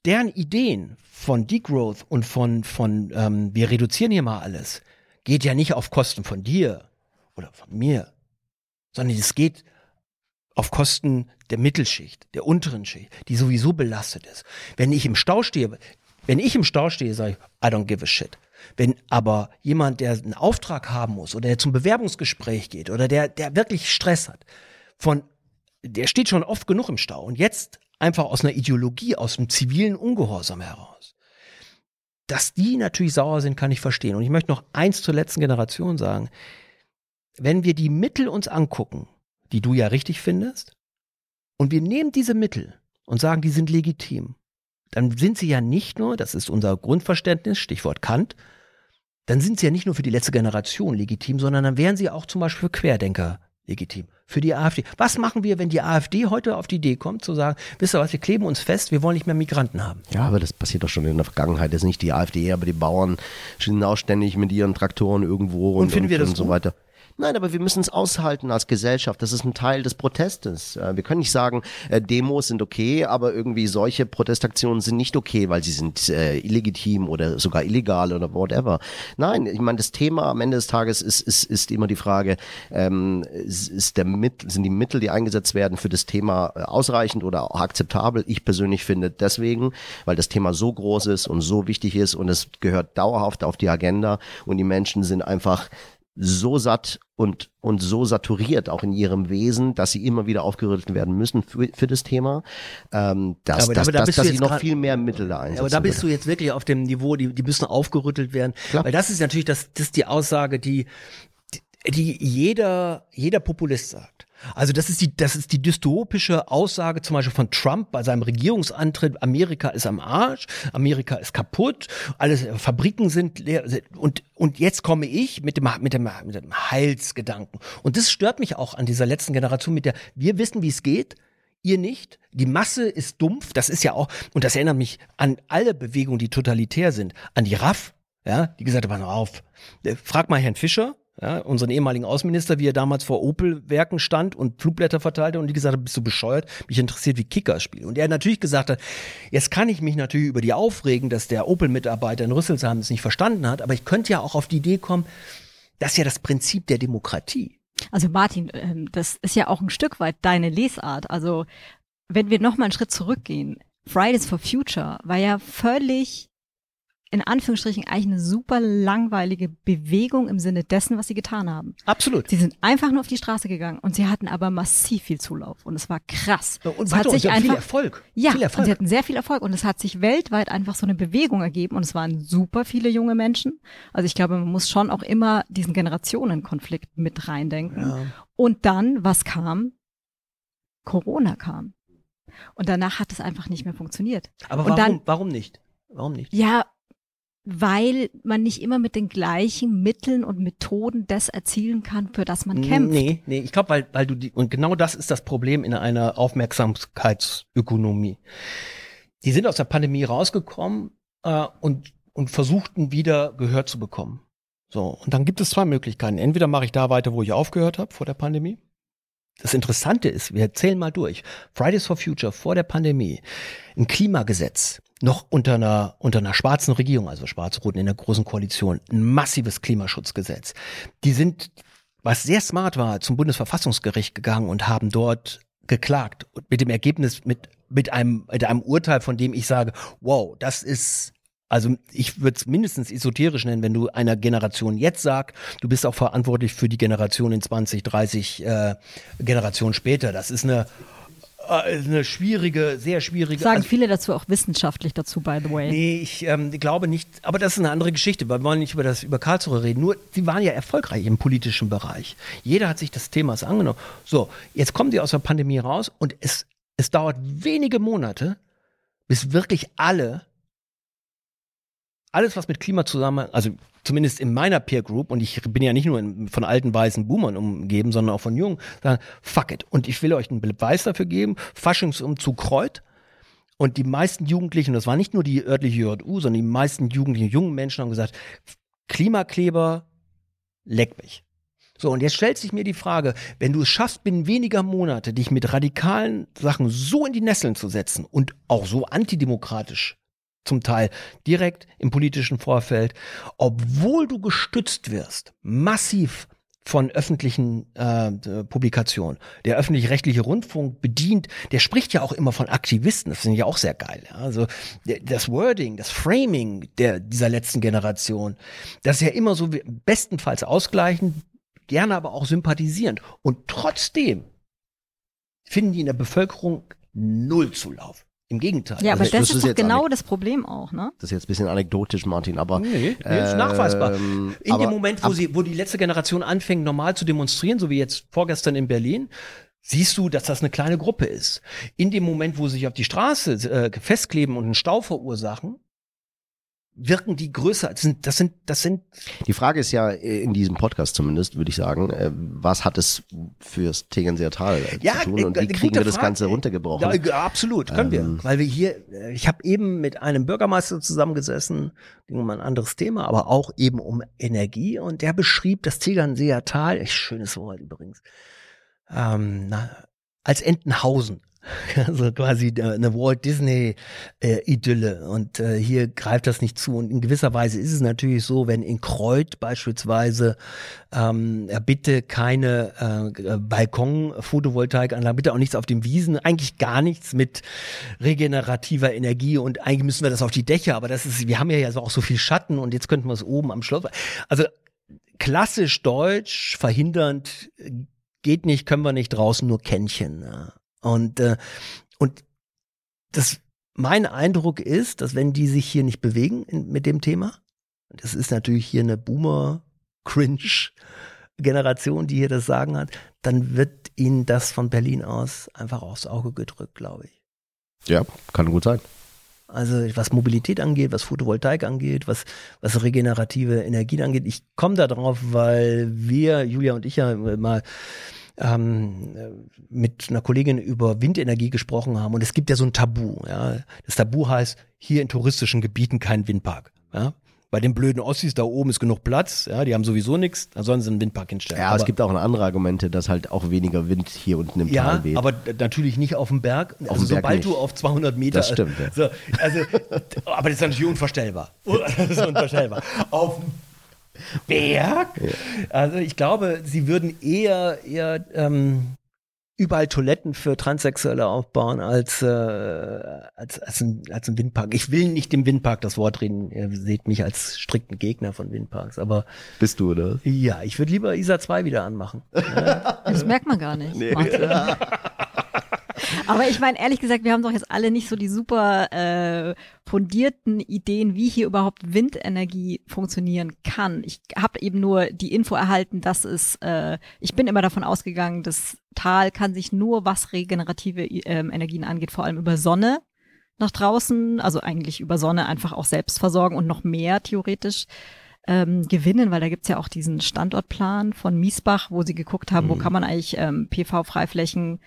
Deren Ideen von Degrowth und von, von ähm, wir reduzieren hier mal alles, geht ja nicht auf Kosten von dir oder von mir, sondern es geht auf Kosten der Mittelschicht, der unteren Schicht, die sowieso belastet ist. Wenn ich im Stau stehe, wenn ich im Stau stehe, sage ich, I don't give a shit. Wenn aber jemand, der einen Auftrag haben muss oder der zum Bewerbungsgespräch geht oder der, der wirklich Stress hat, von, der steht schon oft genug im Stau und jetzt einfach aus einer Ideologie, aus einem zivilen Ungehorsam heraus. Dass die natürlich sauer sind, kann ich verstehen. Und ich möchte noch eins zur letzten Generation sagen. Wenn wir die Mittel uns angucken, die du ja richtig findest, und wir nehmen diese Mittel und sagen, die sind legitim, dann sind sie ja nicht nur, das ist unser Grundverständnis, Stichwort Kant, dann sind sie ja nicht nur für die letzte Generation legitim, sondern dann wären sie auch zum Beispiel für Querdenker legitim. Für die AfD. Was machen wir, wenn die AfD heute auf die Idee kommt, zu sagen, wisst ihr was, wir kleben uns fest, wir wollen nicht mehr Migranten haben? Ja, aber das passiert doch schon in der Vergangenheit. Das ist nicht die AfD, aber die Bauern stehen auch ständig mit ihren Traktoren irgendwo und, und finden wir das und so weiter. Nein, aber wir müssen es aushalten als Gesellschaft. Das ist ein Teil des Protestes. Äh, wir können nicht sagen, äh, Demos sind okay, aber irgendwie solche Protestaktionen sind nicht okay, weil sie sind äh, illegitim oder sogar illegal oder whatever. Nein, ich meine, das Thema am Ende des Tages ist, ist, ist immer die Frage, ähm, ist der Mittel, sind die Mittel, die eingesetzt werden für das Thema ausreichend oder akzeptabel? Ich persönlich finde deswegen, weil das Thema so groß ist und so wichtig ist und es gehört dauerhaft auf die Agenda und die Menschen sind einfach so satt und, und so saturiert auch in ihrem Wesen, dass sie immer wieder aufgerüttelt werden müssen für, für das Thema, ähm, dass, aber, dass, aber da dass, dass sie noch viel mehr Mittel da einsetzen. Aber da bist würde. du jetzt wirklich auf dem Niveau, die, die müssen aufgerüttelt werden. Klar. Weil das ist natürlich das, das die Aussage, die, die, die jeder, jeder Populist sagt. Also das ist die, das ist die dystopische Aussage zum Beispiel von Trump bei seinem Regierungsantritt. Amerika ist am Arsch, Amerika ist kaputt, alles Fabriken sind leer und und jetzt komme ich mit dem mit dem mit dem Heilsgedanken. Und das stört mich auch an dieser letzten Generation mit der wir wissen, wie es geht. Ihr nicht. Die Masse ist dumpf. Das ist ja auch, und das erinnert mich an alle Bewegungen, die totalitär sind. An die RAF, ja, die gesagt haben, auf, frag mal Herrn Fischer, ja, unseren ehemaligen Außenminister, wie er damals vor Opel-Werken stand und Flugblätter verteilte und die gesagt hat, bist du bescheuert? Mich interessiert, wie Kicker spielen. Und er natürlich gesagt hat, jetzt kann ich mich natürlich über die aufregen, dass der Opel-Mitarbeiter in Rüsselsheim es nicht verstanden hat, aber ich könnte ja auch auf die Idee kommen, das ist ja das Prinzip der Demokratie. Also Martin, ähm, das ist ja auch ein Stück weit deine Lesart. Also wenn wir nochmal einen Schritt zurückgehen, Fridays for Future war ja völlig in Anführungsstrichen eigentlich eine super langweilige Bewegung im Sinne dessen, was sie getan haben. Absolut. Sie sind einfach nur auf die Straße gegangen und sie hatten aber massiv viel Zulauf und es war krass. Und es weiter, hat und sich sie hatten viel einfach Erfolg. ja, viel und Erfolg. sie hatten sehr viel Erfolg und es hat sich weltweit einfach so eine Bewegung ergeben und es waren super viele junge Menschen. Also ich glaube, man muss schon auch immer diesen Generationenkonflikt mit reindenken. Ja. Und dann, was kam? Corona kam. Und danach hat es einfach nicht mehr funktioniert. Aber Und warum, dann- warum nicht? Warum nicht? Ja, weil man nicht immer mit den gleichen Mitteln und Methoden das erzielen kann, für das man kämpft. Nee, nee, ich glaube, weil, weil du die, und genau das ist das Problem in einer Aufmerksamkeitsökonomie. Die sind aus der Pandemie rausgekommen äh, und, und versuchten wieder Gehör zu bekommen. So, und dann gibt es zwei Möglichkeiten. Entweder mache ich da weiter, wo ich aufgehört habe, vor der Pandemie. Das Interessante ist, wir zählen mal durch. Fridays for Future vor der Pandemie, ein Klimagesetz, noch unter einer, unter einer schwarzen Regierung, also schwarz-roten in der großen Koalition, ein massives Klimaschutzgesetz. Die sind, was sehr smart war, zum Bundesverfassungsgericht gegangen und haben dort geklagt. Und mit dem Ergebnis, mit, mit einem, mit einem Urteil, von dem ich sage, wow, das ist also ich würde es mindestens esoterisch nennen, wenn du einer Generation jetzt sagst, du bist auch verantwortlich für die Generation in 20, 30 äh, Generationen später. Das ist eine, eine schwierige, sehr schwierige. Sagen also, viele dazu auch wissenschaftlich dazu, by the way. Nee, ich ähm, glaube nicht, aber das ist eine andere Geschichte, weil wir wollen nicht über das über Karlsruhe reden. Nur, sie waren ja erfolgreich im politischen Bereich. Jeder hat sich des Themas angenommen. So, jetzt kommen sie aus der Pandemie raus und es, es dauert wenige Monate, bis wirklich alle alles, was mit Klima zusammen, also zumindest in meiner Peer Group, und ich bin ja nicht nur in, von alten weißen Boomern umgeben, sondern auch von Jungen, sagen, fuck it. Und ich will euch einen Beweis dafür geben, Faschingsumzug Kreuz. Und die meisten Jugendlichen, das war nicht nur die örtliche JU, sondern die meisten jugendlichen, jungen Menschen haben gesagt, Klimakleber, leck mich. So, und jetzt stellt sich mir die Frage, wenn du es schaffst, binnen weniger Monate dich mit radikalen Sachen so in die Nesseln zu setzen und auch so antidemokratisch zum Teil direkt im politischen Vorfeld, obwohl du gestützt wirst, massiv von öffentlichen äh, Publikationen. Der öffentlich-rechtliche Rundfunk bedient, der spricht ja auch immer von Aktivisten, das finde ich auch sehr geil. Ja? Also das Wording, das Framing der, dieser letzten Generation, das ist ja immer so bestenfalls ausgleichend, gerne aber auch sympathisierend. Und trotzdem finden die in der Bevölkerung null Zulauf. Im Gegenteil. Ja, aber Also, das das ist ist doch genau das Problem auch, ne? Das ist jetzt ein bisschen anekdotisch, Martin, aber Nee, nee, ist nachweisbar. ähm, In dem Moment, wo, ab- sie, wo die letzte Generation anfängt, normal zu demonstrieren, so wie jetzt vorgestern in Berlin, siehst du, dass das eine kleine Gruppe ist. In dem Moment, wo sie sich auf die Straße äh, festkleben und einen Stau verursachen, wirken die größer. Das sind, das sind, das sind Die Frage ist ja äh, in diesem Podcast zumindest, würde ich sagen, äh, was hat es fürs Tegernseer Tal äh, Ja, zu tun und wie kriegen wir das Frage. Ganze runtergebrochen? Ja, absolut, können Ähm. wir. Weil wir hier, ich habe eben mit einem Bürgermeister zusammengesessen, ging um ein anderes Thema, aber auch eben um Energie und der beschrieb das Tegernseer Tal, echt schönes Wort übrigens, ähm, na, als Entenhausen. Also quasi äh, eine Walt Disney äh, und äh, hier greift das nicht zu und in gewisser Weise ist es natürlich so, wenn in Kreuth beispielsweise ähm, bitte keine äh, Balkon-Photovoltaikanlagen, bitte auch nichts auf den Wiesen, eigentlich gar nichts mit regenerativer Energie und eigentlich müssen wir das auf die Dächer, aber das ist, wir haben ja, auch so viel Schatten und jetzt könnten wir es oben am Schloss. Also klassisch deutsch, verhindernd, geht nicht, können wir nicht draußen, nur Kännchen. Ja. Und, äh, und das, mein Eindruck ist, dass wenn die sich hier nicht bewegen in, mit dem Thema, das ist natürlich hier eine Boomer-Cringe-Generation, die hier das Sagen hat, dann wird ihnen das von Berlin aus einfach aufs Auge gedrückt, glaube ich. Ja, kann gut sein. Also was Mobilität angeht, was Photovoltaik angeht, was, was regenerative Energien angeht. Ich komme da drauf, weil wir, Julia und ich ja mal ähm, mit einer Kollegin über Windenergie gesprochen haben und es gibt ja so ein Tabu. Ja. Das Tabu heißt, hier in touristischen Gebieten kein Windpark. Ja. Bei den blöden Ossis da oben ist genug Platz, ja, die haben sowieso nichts, da sollen sie einen Windpark hinstellen. Ja, aber es gibt auch andere Argumente, dass halt auch weniger Wind hier unten im ja, Tal weht. aber natürlich nicht auf dem Berg. Auf also dem Berg sobald nicht. du auf 200 Meter. Das stimmt, ja. So, also, aber das ist natürlich unvorstellbar. Das ist unvorstellbar. auf dem Berg? Also ich glaube, sie würden eher, eher ähm, überall Toiletten für Transsexuelle aufbauen als, äh, als, als, ein, als ein Windpark. Ich will nicht dem Windpark das Wort reden. Ihr seht mich als strikten Gegner von Windparks. Aber Bist du, oder? ja, ich würde lieber ISA 2 wieder anmachen. Das merkt man gar nicht. Martin. Aber ich meine, ehrlich gesagt, wir haben doch jetzt alle nicht so die super äh, fundierten Ideen, wie hier überhaupt Windenergie funktionieren kann. Ich habe eben nur die Info erhalten, dass es, äh, ich bin immer davon ausgegangen, das Tal kann sich nur, was regenerative ähm, Energien angeht, vor allem über Sonne nach draußen, also eigentlich über Sonne einfach auch selbst versorgen und noch mehr theoretisch ähm, gewinnen, weil da gibt's ja auch diesen Standortplan von Miesbach, wo sie geguckt haben, wo kann man eigentlich ähm, PV-Freiflächen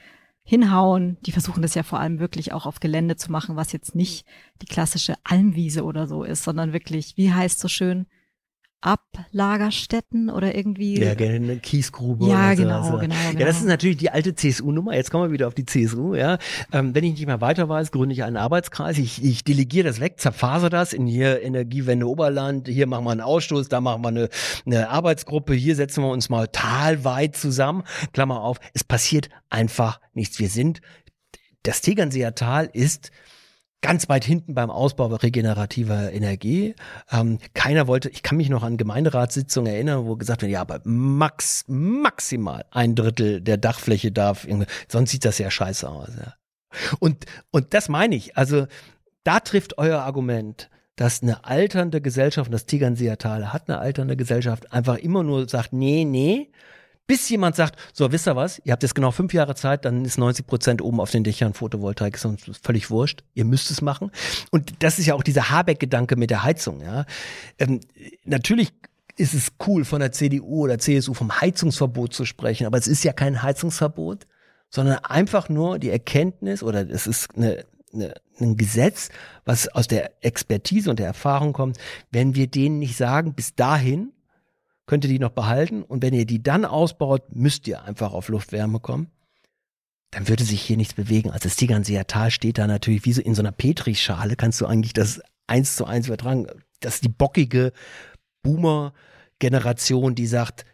hinhauen. Die versuchen das ja vor allem wirklich auch auf Gelände zu machen, was jetzt nicht die klassische Almwiese oder so ist, sondern wirklich, wie heißt so schön, Ablagerstätten oder irgendwie. Ja, gerne eine Kiesgrube. Ja, so. genau, also, genau, Ja, genau. das ist natürlich die alte CSU-Nummer. Jetzt kommen wir wieder auf die CSU. Ja, ähm, wenn ich nicht mehr weiter weiß, gründe ich einen Arbeitskreis. Ich, ich delegiere das weg, zerfaser das in hier Energiewende Oberland. Hier machen wir einen Ausstoß, da machen wir eine, eine Arbeitsgruppe. Hier setzen wir uns mal talweit zusammen. Klammer auf. Es passiert einfach nichts. Wir sind das Tegernseer Tal ist ganz weit hinten beim Ausbau regenerativer Energie. Ähm, keiner wollte, ich kann mich noch an Gemeinderatssitzungen erinnern, wo gesagt wird, ja, aber max, maximal ein Drittel der Dachfläche darf, sonst sieht das ja scheiße aus. Ja. Und, und das meine ich, also da trifft euer Argument, dass eine alternde Gesellschaft, und das Tegernseer Tal hat eine alternde Gesellschaft, einfach immer nur sagt, nee, nee, bis jemand sagt, so, wisst ihr was, ihr habt jetzt genau fünf Jahre Zeit, dann ist 90 Prozent oben auf den Dächern Photovoltaik, ist uns völlig wurscht, ihr müsst es machen. Und das ist ja auch dieser Habeck-Gedanke mit der Heizung, ja. Ähm, natürlich ist es cool von der CDU oder CSU vom Heizungsverbot zu sprechen, aber es ist ja kein Heizungsverbot, sondern einfach nur die Erkenntnis oder es ist eine, eine, ein Gesetz, was aus der Expertise und der Erfahrung kommt, wenn wir denen nicht sagen, bis dahin könnt ihr die noch behalten und wenn ihr die dann ausbaut, müsst ihr einfach auf Luftwärme kommen. Dann würde sich hier nichts bewegen. Also das Tegernseer Tal steht da natürlich wie so in so einer Petrischale, kannst du eigentlich das eins zu eins übertragen. Das ist die bockige Boomer-Generation, die sagt,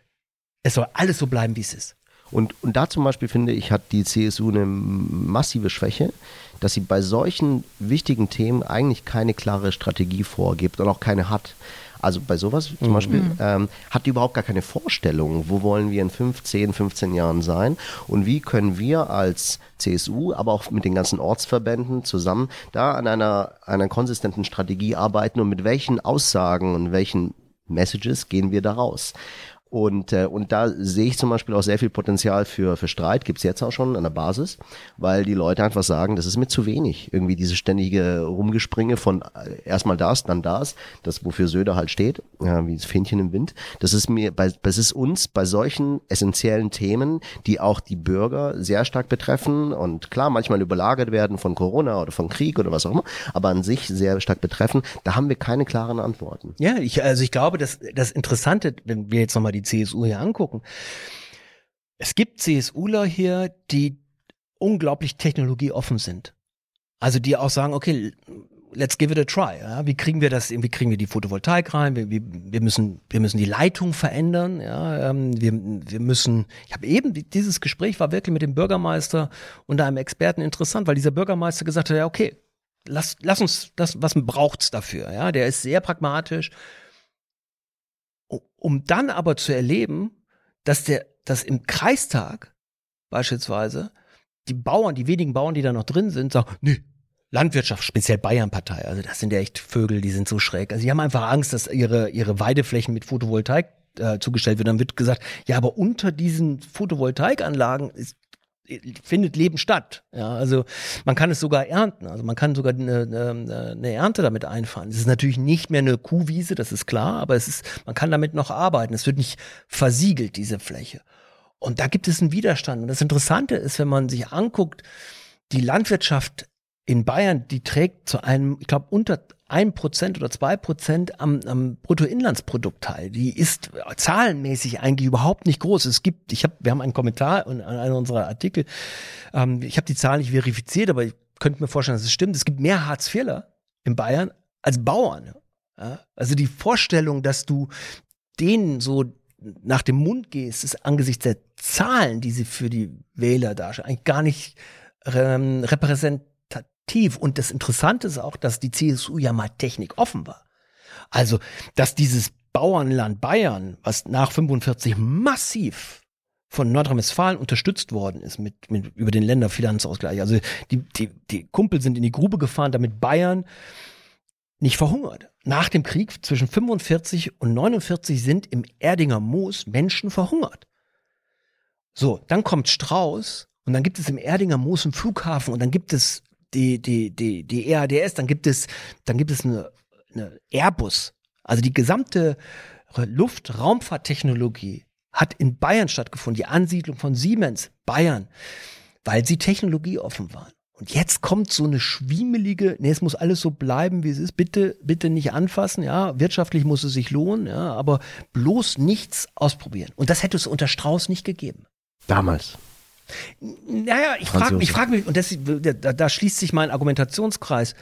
es soll alles so bleiben, wie es ist. Und, und da zum Beispiel finde ich, hat die CSU eine massive Schwäche, dass sie bei solchen wichtigen Themen eigentlich keine klare Strategie vorgibt und auch keine hat. Also bei sowas zum Beispiel ähm, hat die überhaupt gar keine Vorstellung, wo wollen wir in 15, 15 Jahren sein und wie können wir als CSU, aber auch mit den ganzen Ortsverbänden zusammen da an einer, einer konsistenten Strategie arbeiten und mit welchen Aussagen und welchen Messages gehen wir da raus. Und, äh, und da sehe ich zum Beispiel auch sehr viel Potenzial für, für Streit, gibt's jetzt auch schon an der Basis, weil die Leute einfach sagen, das ist mir zu wenig. Irgendwie diese ständige Rumgespringe von äh, erstmal das, dann das, das, wofür Söder halt steht, ja, wie das Fähnchen im Wind. Das ist mir, bei, das ist uns bei solchen essentiellen Themen, die auch die Bürger sehr stark betreffen und klar manchmal überlagert werden von Corona oder von Krieg oder was auch immer, aber an sich sehr stark betreffen, da haben wir keine klaren Antworten. Ja, ich, also ich glaube, dass das Interessante, wenn wir jetzt nochmal die CSU hier angucken, es gibt CSUler hier, die unglaublich technologieoffen sind. Also die auch sagen, okay, let's give it a try. Ja? Wie kriegen wir das, wie kriegen wir die Photovoltaik rein? Wir, wir, wir, müssen, wir müssen die Leitung verändern. Ja? Ähm, wir, wir müssen, ich habe eben, dieses Gespräch war wirklich mit dem Bürgermeister und einem Experten interessant, weil dieser Bürgermeister gesagt hat, ja, okay, lass, lass uns, das, was braucht's dafür? Ja? Der ist sehr pragmatisch. Um dann aber zu erleben, dass der, dass im Kreistag beispielsweise die Bauern, die wenigen Bauern, die da noch drin sind, sagen, nee, Landwirtschaft, speziell Bayernpartei, also das sind ja echt Vögel, die sind so schräg. Also die haben einfach Angst, dass ihre, ihre Weideflächen mit Photovoltaik äh, zugestellt werden. Dann wird gesagt, ja, aber unter diesen Photovoltaikanlagen ist, findet Leben statt. Ja, also man kann es sogar ernten. Also man kann sogar eine, eine, eine Ernte damit einfahren. Es ist natürlich nicht mehr eine Kuhwiese, das ist klar, aber es ist, man kann damit noch arbeiten. Es wird nicht versiegelt, diese Fläche. Und da gibt es einen Widerstand. Und das Interessante ist, wenn man sich anguckt, die Landwirtschaft in Bayern, die trägt zu einem, ich glaube, unter ein Prozent oder zwei Prozent am, am Bruttoinlandsprodukt teil. Die ist zahlenmäßig eigentlich überhaupt nicht groß. Es gibt, ich habe, wir haben einen Kommentar in einem unserer Artikel. Ähm, ich habe die Zahlen nicht verifiziert, aber ich könnte mir vorstellen, dass es stimmt. Es gibt mehr Hartz-IVler in Bayern als Bauern. Ja? Also die Vorstellung, dass du denen so nach dem Mund gehst, ist angesichts der Zahlen, die sie für die Wähler darstellen, eigentlich gar nicht ähm, repräsentativ. Und das Interessante ist auch, dass die CSU ja mal technikoffen war. Also, dass dieses Bauernland Bayern, was nach 45 massiv von Nordrhein-Westfalen unterstützt worden ist mit, mit über den Länderfinanzausgleich. Also die, die, die Kumpel sind in die Grube gefahren, damit Bayern nicht verhungert. Nach dem Krieg zwischen 45 und 49 sind im Erdinger Moos Menschen verhungert. So, dann kommt Strauß und dann gibt es im Erdinger Moos einen Flughafen und dann gibt es die, die, die, die EADS, dann gibt es, dann gibt es eine, eine Airbus. Also die gesamte Luftraumfahrttechnologie hat in Bayern stattgefunden, die Ansiedlung von Siemens, Bayern, weil sie technologieoffen waren. Und jetzt kommt so eine schwiemelige, nee, es muss alles so bleiben, wie es ist. Bitte, bitte nicht anfassen, ja. Wirtschaftlich muss es sich lohnen, ja, aber bloß nichts ausprobieren. Und das hätte es unter Strauß nicht gegeben. Damals. Naja, ich frage ich frag mich, und das, da, da schließt sich mein Argumentationskreis.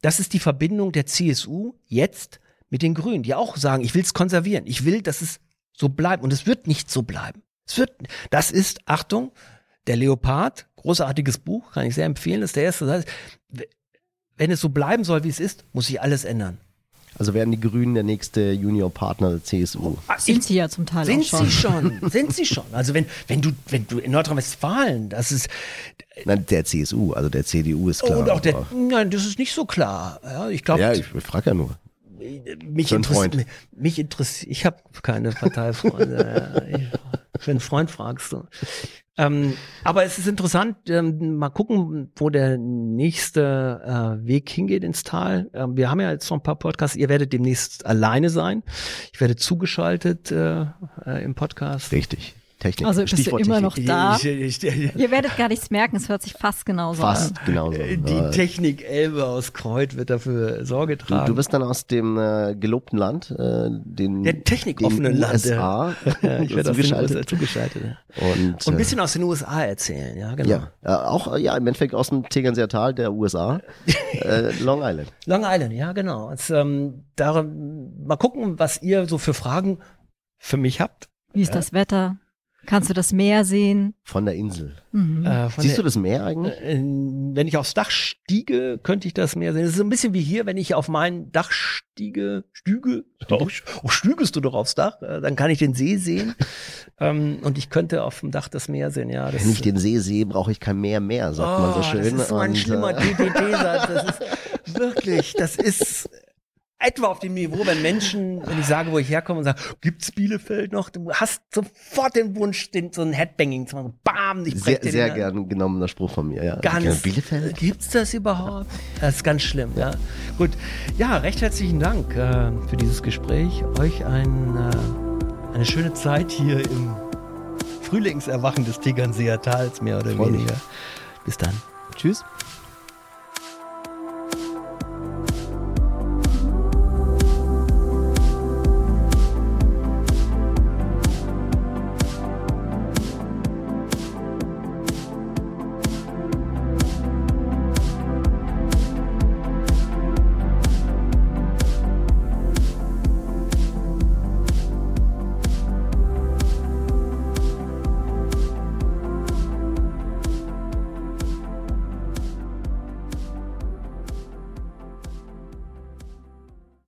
Das ist die Verbindung der CSU jetzt mit den Grünen, die auch sagen, ich will es konservieren. Ich will, dass es so bleibt. Und es wird nicht so bleiben. Es wird, das ist, Achtung, der Leopard, großartiges Buch, kann ich sehr empfehlen, das ist der erste. Heißt, wenn es so bleiben soll, wie es ist, muss sich alles ändern. Also werden die Grünen der nächste Juniorpartner der CSU. Ah, sind sie ja zum Teil sind auch schon. Sie schon. sind sie schon. Also wenn, wenn du, wenn du in Nordrhein-Westfalen, das ist. Nein, der CSU, also der CDU ist klar. Und auch der, nein, das ist nicht so klar. Ja, ich glaube. Ja, ich frage ja nur. Mich interessiert, mich, mich interessiert, ich habe keine Parteifreunde. ich bin Freund, fragst du. Ähm, aber es ist interessant, ähm, mal gucken, wo der nächste äh, Weg hingeht ins Tal. Ähm, wir haben ja jetzt noch ein paar Podcasts. Ihr werdet demnächst alleine sein. Ich werde zugeschaltet äh, äh, im Podcast. Richtig. Technik. Also bist Stichwort du immer Technik. noch da. Ich, ich, ich, Ihr werdet gar nichts merken, es hört sich fast genauso an. Fast genauso. die Ja. Technik Elbe aus Kreuz wird dafür Sorge Du, tragen. du bist dann aus dem äh, gelobten Land, äh, den, Der technikoffenen Land, USA, ja, ich werde aus den zugeschaltet. USA zugeschaltet. Und, Und ein äh, bisschen aus den USA erzählen, ja, genau. ja, äh, auch äh, ja im Endeffekt aus dem Tegernseer Tal der USA, äh, Long Island. Long Island, ja, genau. Jetzt, ähm, da, mal gucken, was ihr so für Fragen für mich habt. Wie ist das Wetter? Kannst du das Meer sehen? Von der Insel. Mhm. Äh, von Siehst du der, das Meer eigentlich? äh, wenn ich aufs Dach stiege, könnte ich das Meer sehen. Es ist so ein bisschen wie hier, wenn ich auf mein Dach stiege, stüge, auch, auch stügest du doch aufs Dach, äh, dann kann ich den See sehen ähm, und ich könnte auf dem Dach das Meer sehen. Ja, das Wenn ich den See sehe, brauche ich kein Meer mehr, sagt man so schön. Oh, Das ist so ein Und, schlimmer äh, DDT-Satz. Das ist wirklich, das ist etwa auf dem Niveau, wenn Menschen, wenn ich sage, wo ich herkomme und sage, gibt's Bielefeld noch? Du hast sofort den Wunsch, den, so ein Headbanging zu machen. Bam, ich sehr, sehr den gern genommener Spruch von mir. Ja. Ganz. Bielefeld? Gibt's das überhaupt? Das ist ganz schlimm, ja. Gut. Ja, recht herzlichen Dank äh, für dieses Gespräch. Euch ein, äh, eine schöne Zeit hier im Frühlingserwachen des Tegernseer Tals, mehr oder Freu mich. weniger. Bis dann. Tschüss.